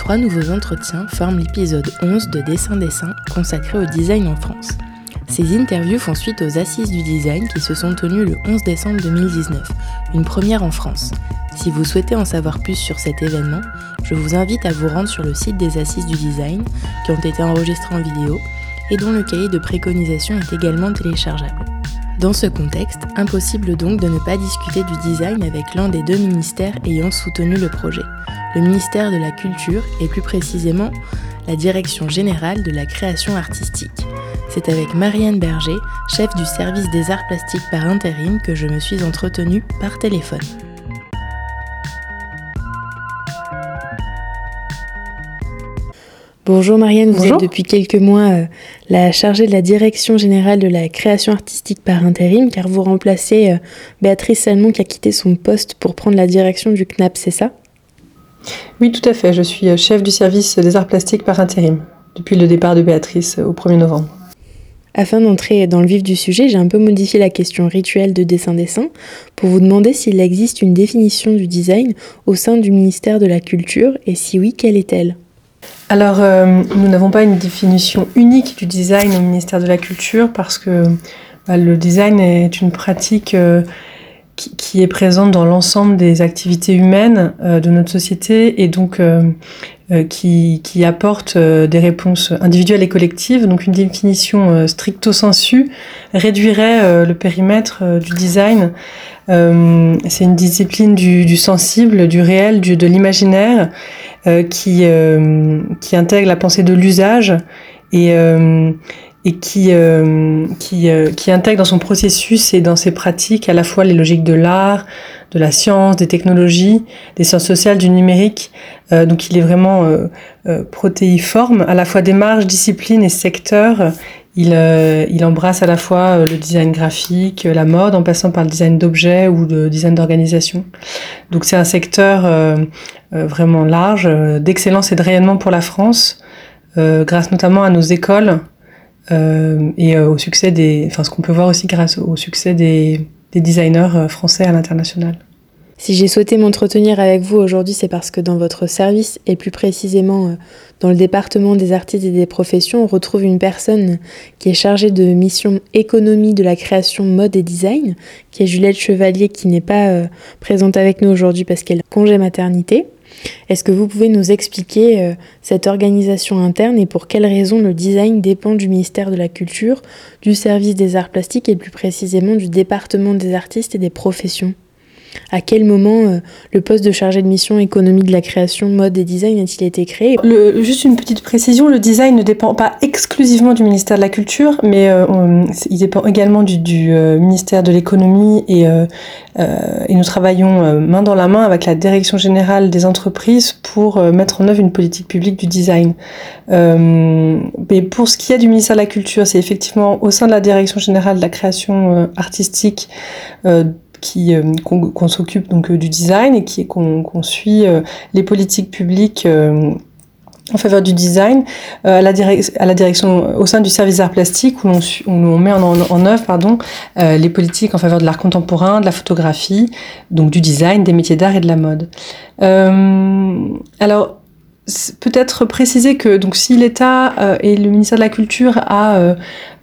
Trois nouveaux entretiens forment l'épisode 11 de Dessin Dessin consacré au design en France. Ces interviews font suite aux Assises du Design qui se sont tenues le 11 décembre 2019, une première en France. Si vous souhaitez en savoir plus sur cet événement, je vous invite à vous rendre sur le site des Assises du Design qui ont été enregistrées en vidéo et dont le cahier de préconisation est également téléchargeable. Dans ce contexte, impossible donc de ne pas discuter du design avec l'un des deux ministères ayant soutenu le projet, le ministère de la Culture et plus précisément la Direction générale de la création artistique. C'est avec Marianne Berger, chef du service des arts plastiques par intérim, que je me suis entretenue par téléphone. Bonjour Marianne, vous êtes depuis quelques mois euh, la chargée de la direction générale de la création artistique par intérim, car vous remplacez euh, Béatrice Salmon qui a quitté son poste pour prendre la direction du CNAP, c'est ça? Oui, tout à fait. Je suis euh, chef du service des arts plastiques par intérim depuis le départ de Béatrice au 1er novembre. Afin d'entrer dans le vif du sujet, j'ai un peu modifié la question rituelle de dessin-dessin pour vous demander s'il existe une définition du design au sein du ministère de la Culture et si oui, quelle est-elle? Alors, euh, nous n'avons pas une définition unique du design au ministère de la Culture parce que bah, le design est une pratique euh, qui, est présente dans l'ensemble des activités humaines euh, de notre société et donc euh, euh, qui, qui, apporte des réponses individuelles et collectives. Donc une définition stricto sensu réduirait le périmètre du design. C'est une discipline du, du, sensible, du réel, du, de l'imaginaire qui, qui intègre la pensée de l'usage et et qui, euh, qui, euh, qui intègre dans son processus et dans ses pratiques à la fois les logiques de l'art, de la science, des technologies, des sciences sociales, du numérique. Euh, donc il est vraiment euh, euh, protéiforme, à la fois démarche, discipline et secteur. Il, il embrasse à la fois le design graphique, la mode, en passant par le design d'objets ou le design d'organisation. Donc c'est un secteur vraiment large, d'excellence et de rayonnement pour la France, grâce notamment à nos écoles euh, et euh, au succès des, enfin ce qu'on peut voir aussi grâce au succès des, des designers euh, français à l'international. Si j'ai souhaité m'entretenir avec vous aujourd'hui, c'est parce que dans votre service, et plus précisément dans le département des artistes et des professions, on retrouve une personne qui est chargée de mission économie de la création mode et design, qui est Juliette Chevalier, qui n'est pas présente avec nous aujourd'hui parce qu'elle congé maternité. Est-ce que vous pouvez nous expliquer euh, cette organisation interne et pour quelles raisons le design dépend du ministère de la Culture, du service des arts plastiques et plus précisément du département des artistes et des professions? À quel moment euh, le poste de chargé de mission économie de la création, mode et design a-t-il été créé? Juste une petite précision, le design ne dépend pas exclusivement du ministère de la Culture, mais euh, il dépend également du, euh, ministère de l'économie et, nous travaillons main dans la main avec la direction générale des entreprises pour mettre en œuvre une politique publique du design. mais pour ce qui est du ministère de la Culture, c'est effectivement au sein de la direction générale de la création artistique qui euh, qu'on s'occupe donc euh, du design et qui qu'on suit euh, les politiques publiques en faveur du design à, la direction au sein du service d'art plastique où l'on où on met en, en, œuvre pardon les politiques en faveur de l'art contemporain, de la photographie, donc du design, des métiers d'art et de la mode. alors peut-être préciser que donc si l'État euh, et le ministère de la Culture a euh,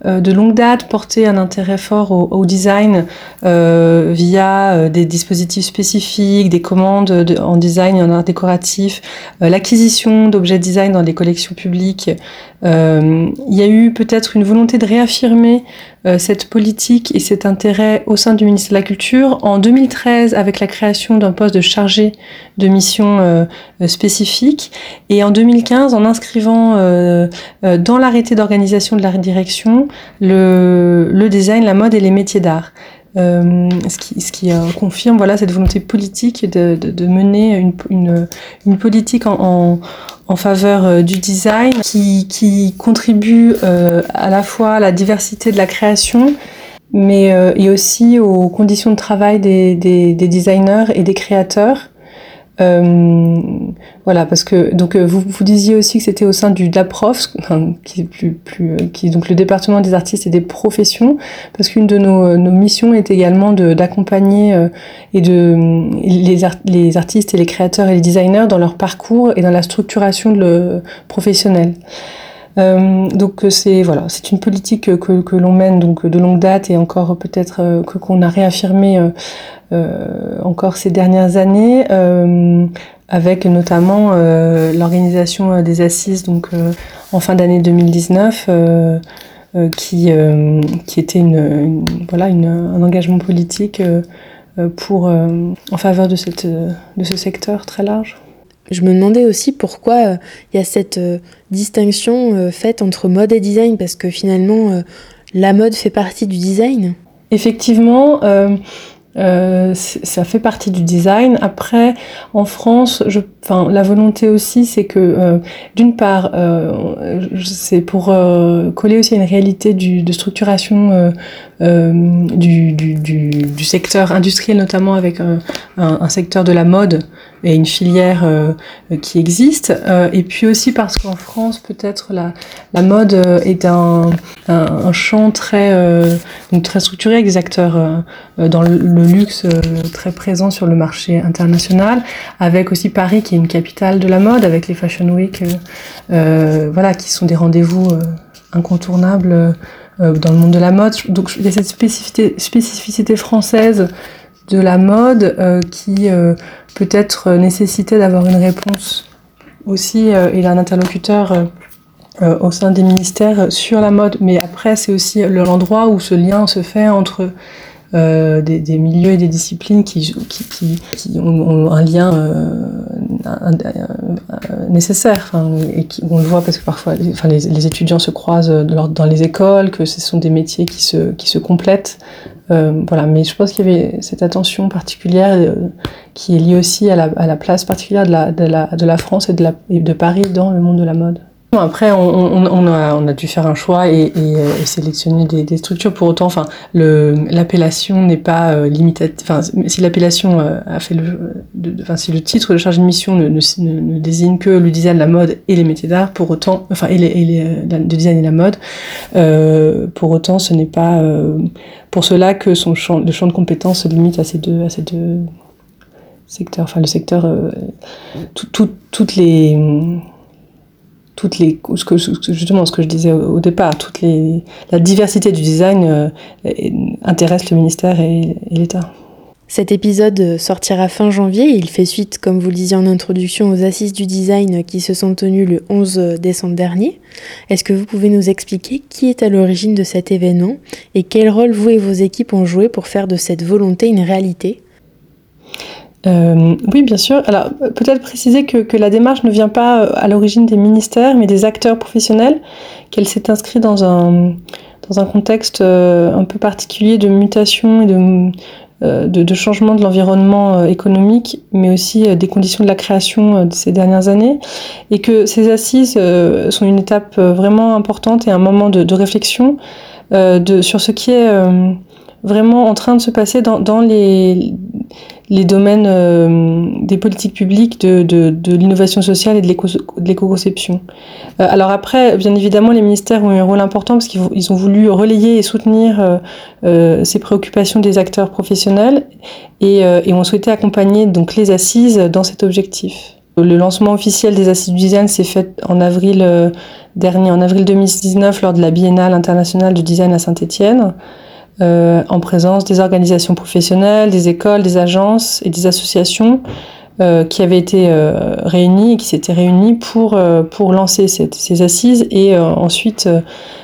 euh, de longue date porté un intérêt fort au, design via des dispositifs spécifiques, des commandes de, en design et en art décoratif, l'acquisition d'objets design dans les collections publiques, il y a eu peut-être une volonté de réaffirmer cette politique et cet intérêt au sein du ministère de la Culture en 2013 avec la création d'un poste de chargé de mission spécifique et en 2015, en inscrivant euh, euh, dans l'arrêté d'organisation de la direction le, le, design, la mode et les métiers d'art. Euh, ce qui, ce qui euh, confirme voilà cette volonté politique de, de, de mener une, une, une politique en, en, en faveur du design qui, qui contribue à la fois à la diversité de la création mais et aussi aux conditions de travail des, des, des designers et des créateurs euh, voilà, parce que donc euh, vous, vous disiez aussi que c'était au sein du DAPROF, qui est plus, plus, euh, qui est donc le département des artistes et des professions, parce qu'une de nos, nos, missions est également d'accompagner et de les, les artistes et les créateurs et les designers dans leur parcours et dans la structuration de le professionnel. Euh, donc c'est voilà, c'est une politique que, que l'on mène donc de longue date et encore peut-être que qu'on a réaffirmé euh, encore ces dernières années, euh, avec notamment euh, l'organisation des assises donc en fin d'année 2019. qui, qui était une, voilà, un engagement politique pour, en faveur de, cette, de ce secteur très large. Je me demandais aussi pourquoi il y a cette distinction faite entre mode et design, parce que finalement, la mode fait partie du design. Effectivement, euh, ça fait partie du design. Après, en France, je, enfin, la volonté aussi, c'est que, euh, d'une part, euh, c'est pour euh, coller aussi à une réalité de structuration du, secteur industriel, notamment avec un, secteur de la mode et une filière qui existe. et puis aussi parce qu'en France, peut-être la, mode est un, champ très, donc très structuré avec des acteurs dans le, le luxe très présent sur le marché international, avec aussi Paris qui est une capitale de la mode, avec les Fashion Week, euh, voilà, qui sont des rendez-vous incontournables euh, dans le monde de la mode. Donc il y a cette spécificité, française de la mode euh, qui euh, peut-être nécessitait d'avoir une réponse aussi et un interlocuteur au sein des ministères sur la mode. Mais après, c'est aussi l'endroit où ce lien se fait entre euh, des, milieux et des disciplines qui, qui, ont, un lien euh, nécessaire. Enfin, on le voit parce que parfois enfin, les, étudiants se croisent dans les écoles, que ce sont des métiers qui se, qui se complètent. Euh, voilà, mais je pense qu'il y avait cette attention particulière euh, qui est liée aussi à la, à la place particulière de la, de, la, de la France de, la, et de Paris dans le monde de la mode. Après, on, a, on, a, dû faire un choix et, euh, sélectionner des, structures. Pour autant, enfin, l'appellation n'est pas euh, limitative. Enfin, si l'appellation euh, a fait le, de, enfin, si le titre de charge de mission ne, ne, ne, désigne que le design, la mode et les métiers d'art, pour autant, enfin, et, les, le design et la mode, euh, pour autant, ce n'est pas euh, pour cela que son champ, le champ de compétences se limite à ces deux, à ces deux secteurs. Enfin, le secteur, tout, tout, toutes les toutes les, justement ce que je disais au, départ, la diversité du design euh, intéresse le ministère et, et l'État. Cet épisode sortira fin janvier. Il fait suite, comme vous le disiez en introduction, aux assises du design qui se sont tenues le 11 décembre dernier. Est-ce que vous pouvez nous expliquer qui est à l'origine de cet événement et quel rôle vous et vos équipes ont joué pour faire de cette volonté une réalité? Euh, oui, bien sûr. Alors, peut-être préciser que, que, la démarche ne vient pas euh, à l'origine des ministères, mais des acteurs professionnels, qu'elle s'est inscrite dans un, dans un contexte euh, un peu particulier de mutation et de, euh, de, de changement de l'environnement économique, mais aussi des conditions de la création de ces dernières années, et que ces assises sont une étape vraiment importante et un moment de, de réflexion de, sur ce qui est vraiment en train de se passer dans, les domaines euh, des politiques publiques, de, l'innovation sociale et de l'éco-conception. Euh, alors après, bien évidemment, les ministères ont eu un rôle important parce qu'ils ont voulu relayer et soutenir euh, ces préoccupations des acteurs professionnels et, et ont souhaité accompagner donc les assises dans cet objectif. Le lancement officiel des assises du design s'est fait en avril dernier, en avril 2019, lors de la Biennale internationale du design à Saint-Étienne euh, en présence des organisations professionnelles, des écoles, des agences et des associations euh, qui avaient été euh, réunies et qui s'étaient réunies pour, euh, pour lancer cette, ces assises et euh, ensuite euh,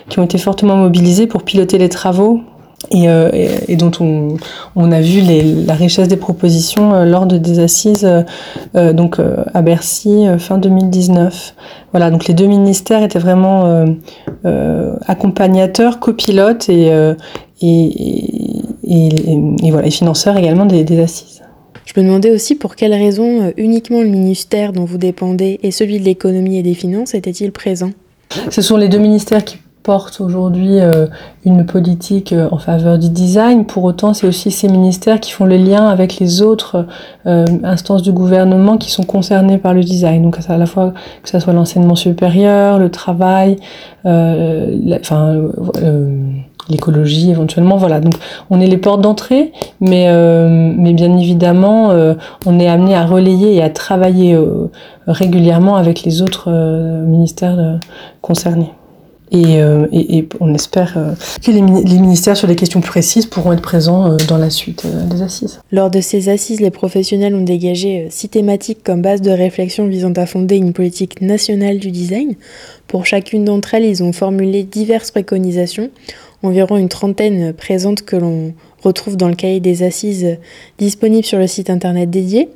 qui ont été fortement mobilisées pour piloter les travaux et, et, et, dont on, on a vu les, la richesse des propositions lors de des assises donc à Bercy fin 2019. Voilà, donc les deux ministères étaient vraiment accompagnateurs, copilotes et, et, et, et, voilà, et financeurs également des, des, assises. Je me demandais aussi pour quelles raisons uniquement le ministère dont vous dépendez et celui de l'économie et des finances étaient-ils présents Ce sont les deux ministères qui porte aujourd'hui euh, une politique euh, en faveur du design. Pour autant, c'est aussi ces ministères qui font le lien avec les autres euh, instances du gouvernement qui sont concernées par le design. Donc à la fois que ce soit l'enseignement supérieur, le travail, enfin l'écologie éventuellement. Voilà, donc on est les portes d'entrée, mais, mais bien évidemment, on est amené à relayer et à travailler régulièrement avec les autres ministères concernés. Euh, et, on espère euh, que les, ministères sur les questions précises pourront être présents euh, dans la suite des assises. Lors de ces assises, les professionnels ont dégagé six thématiques comme base de réflexion visant à fonder une politique nationale du design. Pour chacune d'entre elles, ils ont formulé diverses préconisations, environ une trentaine présentes que l'on retrouve dans le cahier des assises disponible sur le site internet dédié.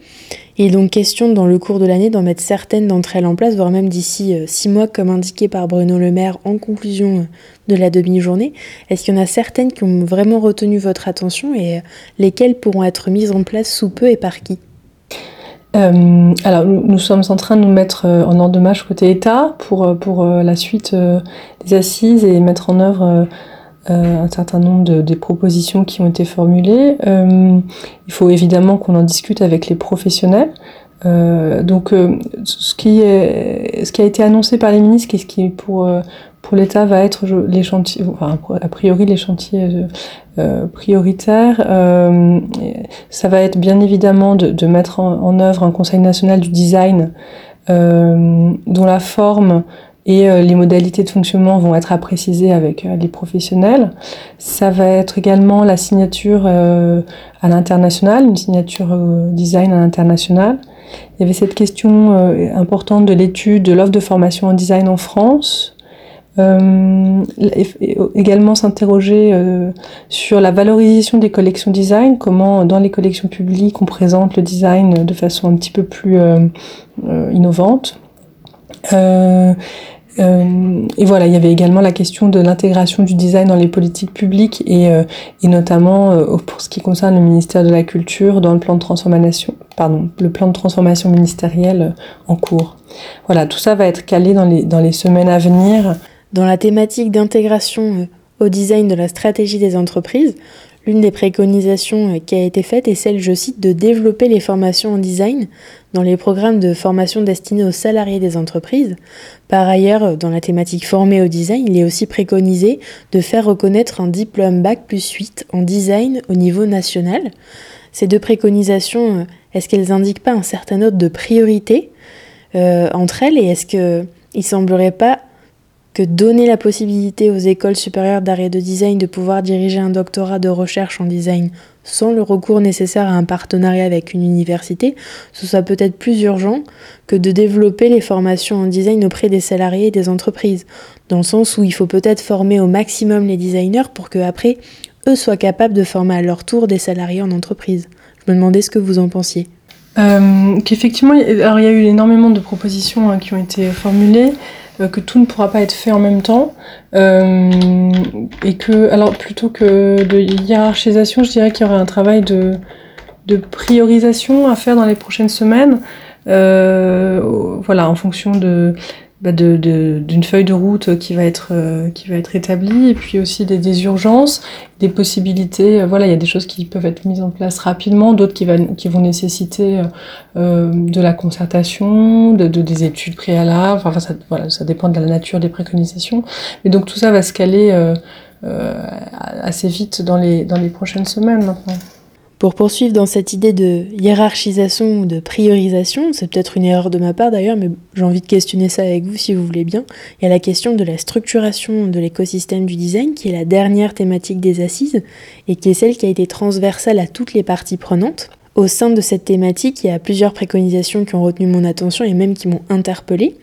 Il est donc question dans le cours de l'année d'en mettre certaines d'entre elles en place, voire même d'ici euh, six mois, comme indiqué par Bruno Le Maire en conclusion euh, de la demi-journée. Est-ce qu'il y en a certaines qui ont vraiment retenu votre attention et euh, lesquelles pourront être mises en place sous peu et par qui? Alors, nous, sommes en train de nous mettre en ordre de marche côté État pour, pour la suite des assises et mettre en œuvre euh, un certain nombre de, des propositions qui ont été formulées. Euh, il faut évidemment qu'on en discute avec les professionnels. Euh, donc, ce qui, est, ce qui a été annoncé par les ministres, et ce qui pour pour l'État va être les chantiers, enfin, a priori les chantiers prioritaires. ça va être bien évidemment de, de mettre en, en, œuvre un Conseil national du design dont la forme et euh, les modalités de fonctionnement vont être à préciser avec euh, les professionnels. Ça va être également la signature euh, à l'international, une signature design à l'international. Il y avait cette question importante de l'étude de l'offre de formation en design en France. Également s'interroger sur la valorisation des collections design, comment dans les collections publiques on présente le design de façon un petit peu plus innovante. Et voilà, il y avait également la question de l'intégration du design dans les politiques publiques et, euh, et notamment euh, pour ce qui concerne le ministère de la Culture dans le plan de transformation, pardon, le plan de transformation ministériel en cours. Voilà, tout ça va être calé dans les, dans les semaines à venir. Dans la thématique d'intégration au design de la stratégie des entreprises, L'une des préconisations euh, qui a été faite est celle, je cite, de développer les formations en design dans les programmes de formation destinés aux salariés des entreprises. Par ailleurs, dans la thématique formée au design, il est aussi préconisé de faire reconnaître un diplôme Bac plus 8 en design au niveau national. Ces deux préconisations, euh, est-ce qu'elles indiquent pas un certain ordre de priorité euh, entre elles et est-ce qu'il ne semblerait pas que donner la possibilité aux écoles supérieures d'art et de design de pouvoir diriger un doctorat de recherche en design sans le recours nécessaire à un partenariat avec une université, ce soit peut-être plus urgent que de développer les formations en design auprès des salariés et des entreprises, dans le sens où il faut peut-être former au maximum les designers pour que après eux soient capables de former à leur tour des salariés en entreprise. Je me demandais ce que vous en pensiez. Euh, qu'effectivement, il y a eu énormément de propositions hein, qui ont été formulées. Euh, que tout ne pourra pas être fait en même temps. Euh, et que, alors plutôt que de hiérarchisation, je dirais qu'il y aurait un travail de, de priorisation à faire dans les prochaines semaines. Euh, voilà, en fonction de, bah d'une feuille de route qui va être euh, qui va être établie et puis aussi des, des urgences des possibilités voilà il y a des choses qui peuvent être mises en place rapidement d'autres qui, qui vont nécessiter euh, de la concertation de, de, des études préalables enfin ça voilà ça dépend de la nature des préconisations. Mais donc tout ça va se caler euh, assez vite dans les dans les prochaines semaines maintenant pour poursuivre dans cette idée de hiérarchisation ou de priorisation, c'est peut-être une erreur de ma part d'ailleurs, mais j'ai envie de questionner ça avec vous si vous voulez bien. Il y a la question de la structuration de l'écosystème du design, qui est la dernière thématique des assises, et qui est celle qui a été transversale à toutes les parties prenantes. Au sein de cette thématique, il y a plusieurs préconisations qui ont retenu mon attention et même qui m'ont interpellée.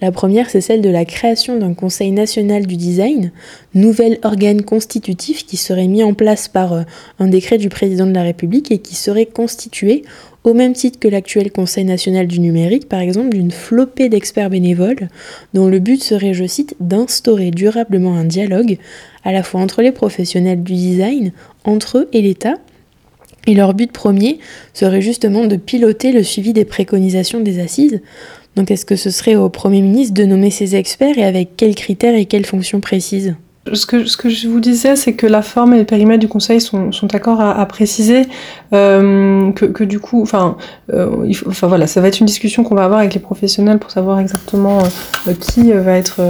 La première, c'est celle de la création d'un Conseil national du design, nouvel organe constitutif qui serait mis en place par euh, un décret du président de la République et qui serait constitué au même titre que l'actuel Conseil national du numérique, par exemple, d'une flopée d'experts bénévoles, dont le but serait, je cite, d'instaurer durablement un dialogue à la fois entre les professionnels du design, entre eux et l'État, Et leur but premier serait justement de piloter le suivi des préconisations des assises. Donc est-ce que ce serait au Premier ministre de nommer ces experts et avec quels critères et quelles fonctions précises? Ce que, je vous disais, c'est que la forme et le périmètre du conseil sont, sont d'accord à, préciser euh, que, du coup, enfin, euh, enfin voilà, ça va être une discussion qu'on va avoir avec les professionnels pour savoir exactement euh, qui va être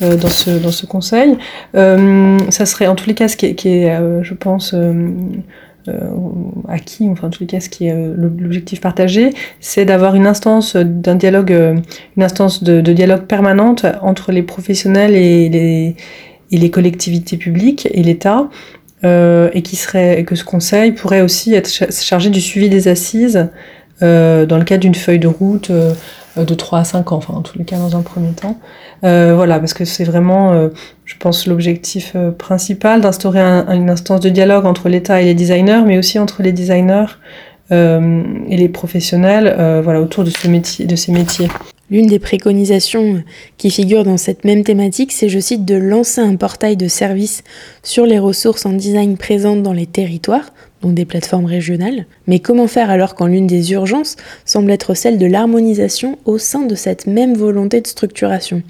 dans ce dans ce conseil. Ça serait en tous les cas ce qui est je pense. Acquis, enfin en tous les cas ce qui est l'objectif partagé, c'est d'avoir une instance instance de, dialogue permanente entre les professionnels et les collectivités publiques et l'État, euh, et que ce conseil pourrait aussi être chargé du suivi des assises euh, dans le cadre d'une feuille de route euh, de 3 à 5 ans, enfin en tous les cas dans un premier temps. Euh, voilà, parce que c'est vraiment, euh, je pense, l'objectif euh, principal d'instaurer un, une instance de dialogue entre l'État et les designers, mais aussi entre les designers et les professionnels, voilà, autour de ce métier, de ces métiers. L'une des préconisations qui figure dans cette même thématique, c'est, je cite, de lancer un portail de services sur les ressources en design présentes dans les territoires, donc des plateformes régionales. Mais comment faire alors quand l'une des urgences semble être celle de l'harmonisation au sein de cette même volonté de structuration?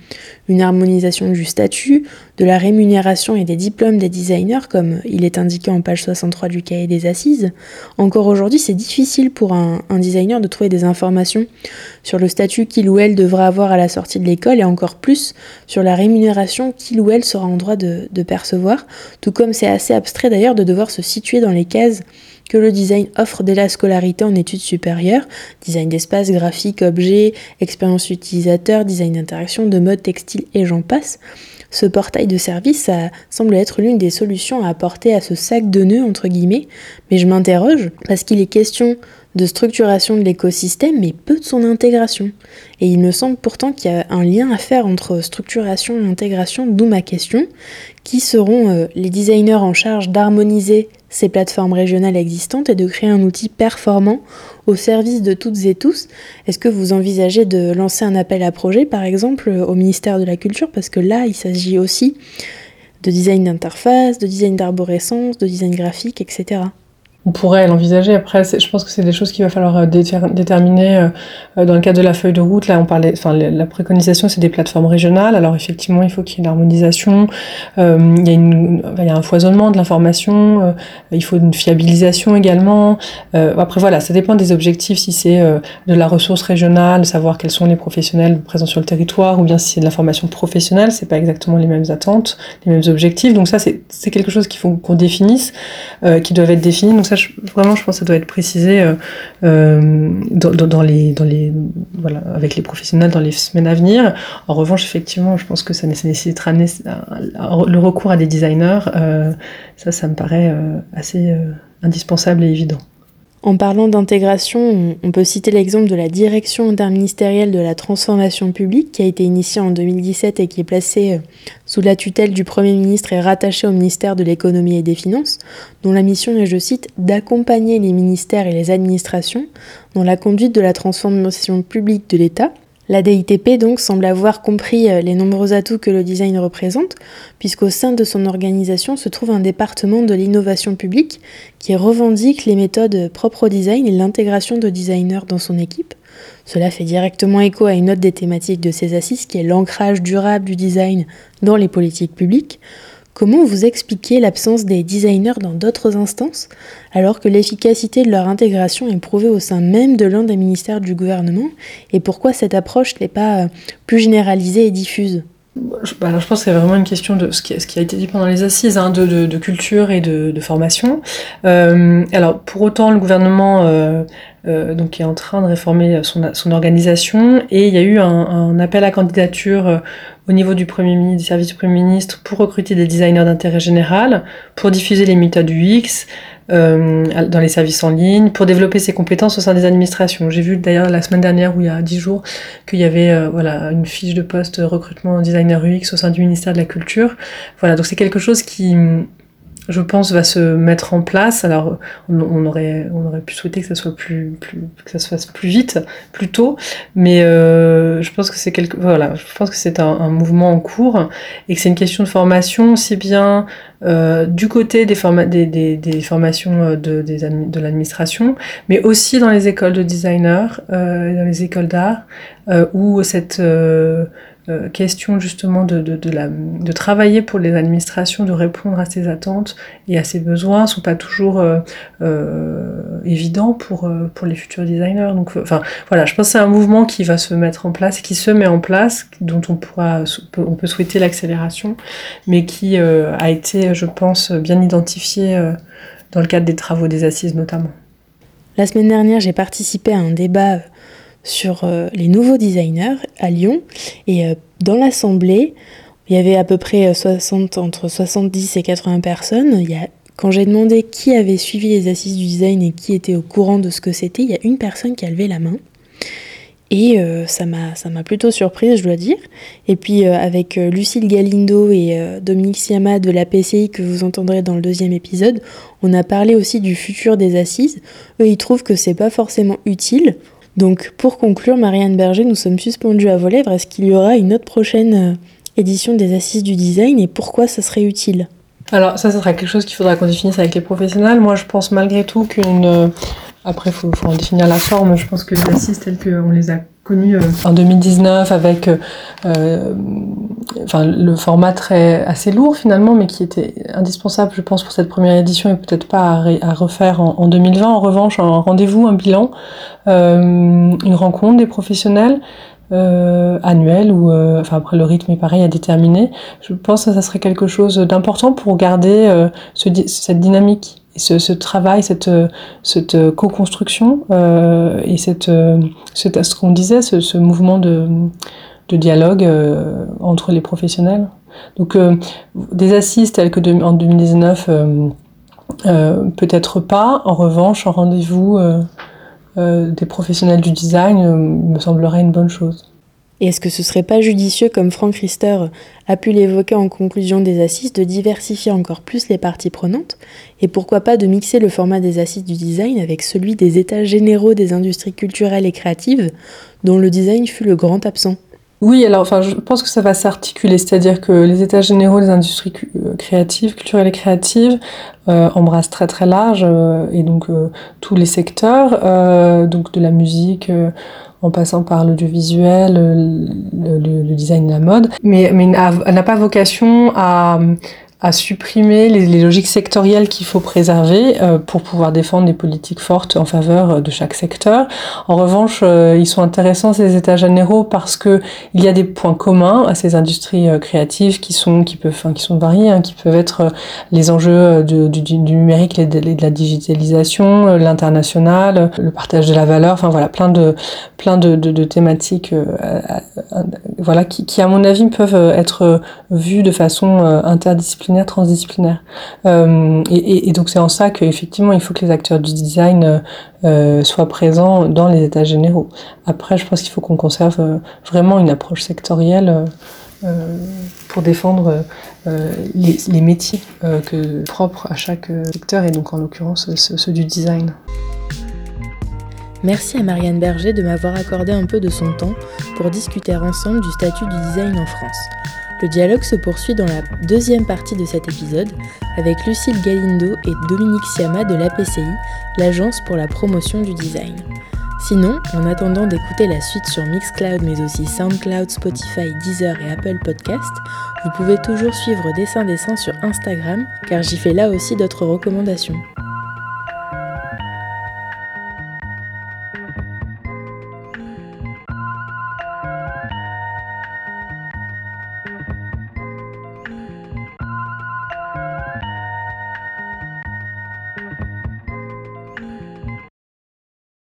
Une harmonisation du statut, de la rémunération et des diplômes des designers, comme il est indiqué en page 63 du cahier des assises. Encore aujourd'hui, c'est difficile pour un, designer de trouver des informations sur le statut qu'il ou elle devra avoir à la sortie de l'école et encore plus sur la rémunération qu'il ou elle sera en droit de, de percevoir, tout comme c'est assez abstrait d'ailleurs de devoir se situer dans les cases que le design offre dès la scolarité en études supérieures, design d'espace, graphique, objet, expérience utilisateur, design d'interaction, de mode textile et j'en passe. Ce portail de service, semble être l'une des solutions à apporter à ce sac de nœuds, entre guillemets, mais je m'interroge parce qu'il est question de structuration de l'écosystème, mais peu de son intégration. Et il me semble pourtant qu'il y a un lien à faire entre structuration et intégration, d'où ma question. Qui seront euh, les designers en charge d'harmoniser ces plateformes régionales existantes et de créer un outil performant au service de toutes et tous. Est-ce que vous envisagez de lancer un appel à projet, par exemple, au ministère de la Culture? Parce que là, il s'agit aussi de design d'interface, de design d'arborescence, de design graphique, etc on pourrait l'envisager. Après, je pense que c'est des choses qu'il va falloir euh, déterminer euh, dans le cadre de la feuille de route. Là, on parlait, enfin, la préconisation, c'est des plateformes régionales. Alors, effectivement, il faut qu'il y ait une harmonisation. Euh, il, y a un foisonnement de l'information. Il faut une fiabilisation également. Après, voilà, ça dépend des objectifs. Si c'est de la ressource régionale, savoir quels sont les professionnels présents sur le territoire, ou bien si c'est de la formation professionnelle, c'est pas exactement les mêmes attentes, les mêmes objectifs. Donc ça, c'est quelque chose qu'il faut qu'on définisse, qui doivent être définis. Ça, je, vraiment, je pense que ça doit être précisé euh, euh, les, avec les professionnels dans les semaines à venir. En revanche, effectivement, je pense que ça nécessitera le recours à des designers. Euh, ça, ça me paraît assez indispensable et évident. En parlant d'intégration, on peut citer l'exemple de la direction interministérielle de la transformation publique qui a été initiée en 2017 et qui est placée euh, sous la tutelle du Premier ministre et rattachée au ministère de l'économie et des finances, dont la mission est, je cite, d'accompagner les ministères et les administrations dans la conduite de la transformation publique de l'État la DITP donc semble avoir compris euh, les nombreux atouts que le design représente, puisqu'au sein de son organisation se trouve un département de l'innovation publique qui revendique les méthodes propres au design et l'intégration de designers dans son équipe. Cela fait directement écho à une autre des thématiques de ces assises qui est l'ancrage durable du design dans les politiques publiques. Comment vous expliquez l'absence des designers dans d'autres instances, alors que l'efficacité de leur intégration est prouvée au sein même de l'un des ministères du gouvernement, et pourquoi cette approche n'est pas euh, plus généralisée et diffuse? Bah, alors je pense que c'est vraiment une question de ce qui, a été dit pendant les assises, hein, de, culture et de, formation. Euh, alors pour autant, le gouvernement euh, euh, donc est en train de réformer son, organisation et il y a eu un, appel à candidature au niveau du Premier ministre, du service du Premier ministre, pour recruter des designers d'intérêt général, pour diffuser les méthodes UX, euh, dans les services en ligne, pour développer ses compétences au sein des administrations. J'ai vu d'ailleurs la semaine dernière, ou il y a dix jours, qu'il y avait euh, voilà une fiche de poste recrutement designer UX au sein du ministère de la Culture. Voilà, donc c'est quelque chose qui je pense, va se mettre en place. Alors, on, aurait, on aurait pu souhaiter que ça soit plus, plus, que ça se fasse plus vite, plus tôt, mais euh, je pense que c'est quelque, voilà, je pense que c'est un, mouvement en cours et que c'est une question de formation aussi bien euh, du côté des, des, des, formations euh, de, des de l'administration, mais aussi dans les écoles de designers, euh, dans les écoles d'art, euh, où cette euh, question justement de, de, de, travailler pour les administrations, de répondre à ces attentes et à ces besoins sont pas toujours euh, euh, évidents pour, pour les futurs designers. Donc, enfin, voilà, je pense que c'est un mouvement qui va se mettre en place, qui se met en place, dont on pourra, on peut souhaiter l'accélération, mais qui a été, je pense, bien identifié dans le cadre des travaux des assises notamment. La semaine dernière, j'ai participé à un débat sur euh, les nouveaux designers à Lyon. Et euh, dans l'assemblée, il y avait à peu près 60, euh, entre 70 et 80 personnes. Quand j'ai demandé qui avait suivi les assises du design et qui était au courant de ce que c'était, il y a une personne qui a levé la main. Et ça m'a plutôt surprise, je dois dire. Et puis avec Lucille Galindo et Dominique Siama de la PCI que vous entendrez dans le deuxième épisode, on a parlé aussi du futur des assises. Eux, ils trouvent que c'est pas forcément utile. Donc pour conclure, Marianne Berger, nous sommes suspendus à vos lèvres. Est-ce qu'il y aura une autre prochaine euh, édition des Assises du Design et pourquoi ça serait utile? Alors ça, ça sera quelque chose qu'il faudra qu'on définisse avec les professionnels. Moi, je pense malgré tout qu'une... Euh, après, il faut, faut, en définir la forme. Je pense que les assises telles qu'on les a euh, en 2019 avec euh, enfin, le format très assez lourd finalement, mais qui était indispensable, je pense, pour cette première édition et peut-être pas à, refaire en, en, 2020. En revanche, un rendez-vous, un bilan, euh, une rencontre des professionnels. Euh, annuel ou euh, enfin après le rythme est pareil à déterminer je pense que ça serait quelque chose d'important pour garder euh, ce, cette dynamique ce, ce, travail, cette, cette co-construction et cette, ce qu'on disait, ce, mouvement de, de dialogue entre les professionnels. Donc des assises telles que en 2019, euh, peut-être pas. En revanche, un rendez-vous des professionnels du design me semblerait une bonne chose. Et est-ce que ce serait pas judicieux, comme Frank Rister a pu l'évoquer en conclusion des assises, de diversifier encore plus les parties prenantes Et pourquoi pas de mixer le format des assises du design avec celui des états généraux des industries culturelles et créatives, dont le design fut le grand absent? Oui, alors enfin, je pense que ça va s'articuler, c'est-à-dire que les états généraux des industries euh, créatives, culturelles et créatives euh, embrassent très très large euh, et donc euh, tous les secteurs, donc de la musique en passant par l'audiovisuel, le, design, la mode, mais, mais n'a pas vocation à, à supprimer les, logiques sectorielles qu'il faut préserver euh, pour pouvoir défendre des politiques fortes en faveur euh, de chaque secteur. En revanche, euh, ils sont intéressants ces états généraux parce que il y a des points communs à ces industries euh, créatives qui sont qui peuvent enfin, qui sont variés, hein, qui peuvent être euh, les enjeux du, du, du, numérique, les, de, de la digitalisation, l'international, le partage de la valeur, enfin voilà, plein de plein de, de, de thématiques voilà qui, qui à mon avis peuvent être vues de façon interdisciplinaire transdisciplinaire. Euh, et, donc c'est en ça qu'effectivement il faut que les acteurs du design euh, soient présents dans les états généraux. Après, je pense qu'il faut qu'on conserve euh, vraiment une approche sectorielle. Pour défendre les, métiers que, propres à chaque secteur et donc en l'occurrence ceux du design. Merci à Marianne Berger de m'avoir accordé un peu de son temps pour discuter ensemble du statut du design en France. Le dialogue se poursuit dans la deuxième partie de cet épisode avec Lucille Galindo et Dominique Siama de l'APCI, l'agence pour la promotion du design. Sinon, en attendant d'écouter la suite sur Mixcloud mais aussi Soundcloud, Spotify, Deezer et Apple Podcast, vous pouvez toujours suivre Dessin Dessin sur Instagram car j'y fais là aussi d'autres recommandations.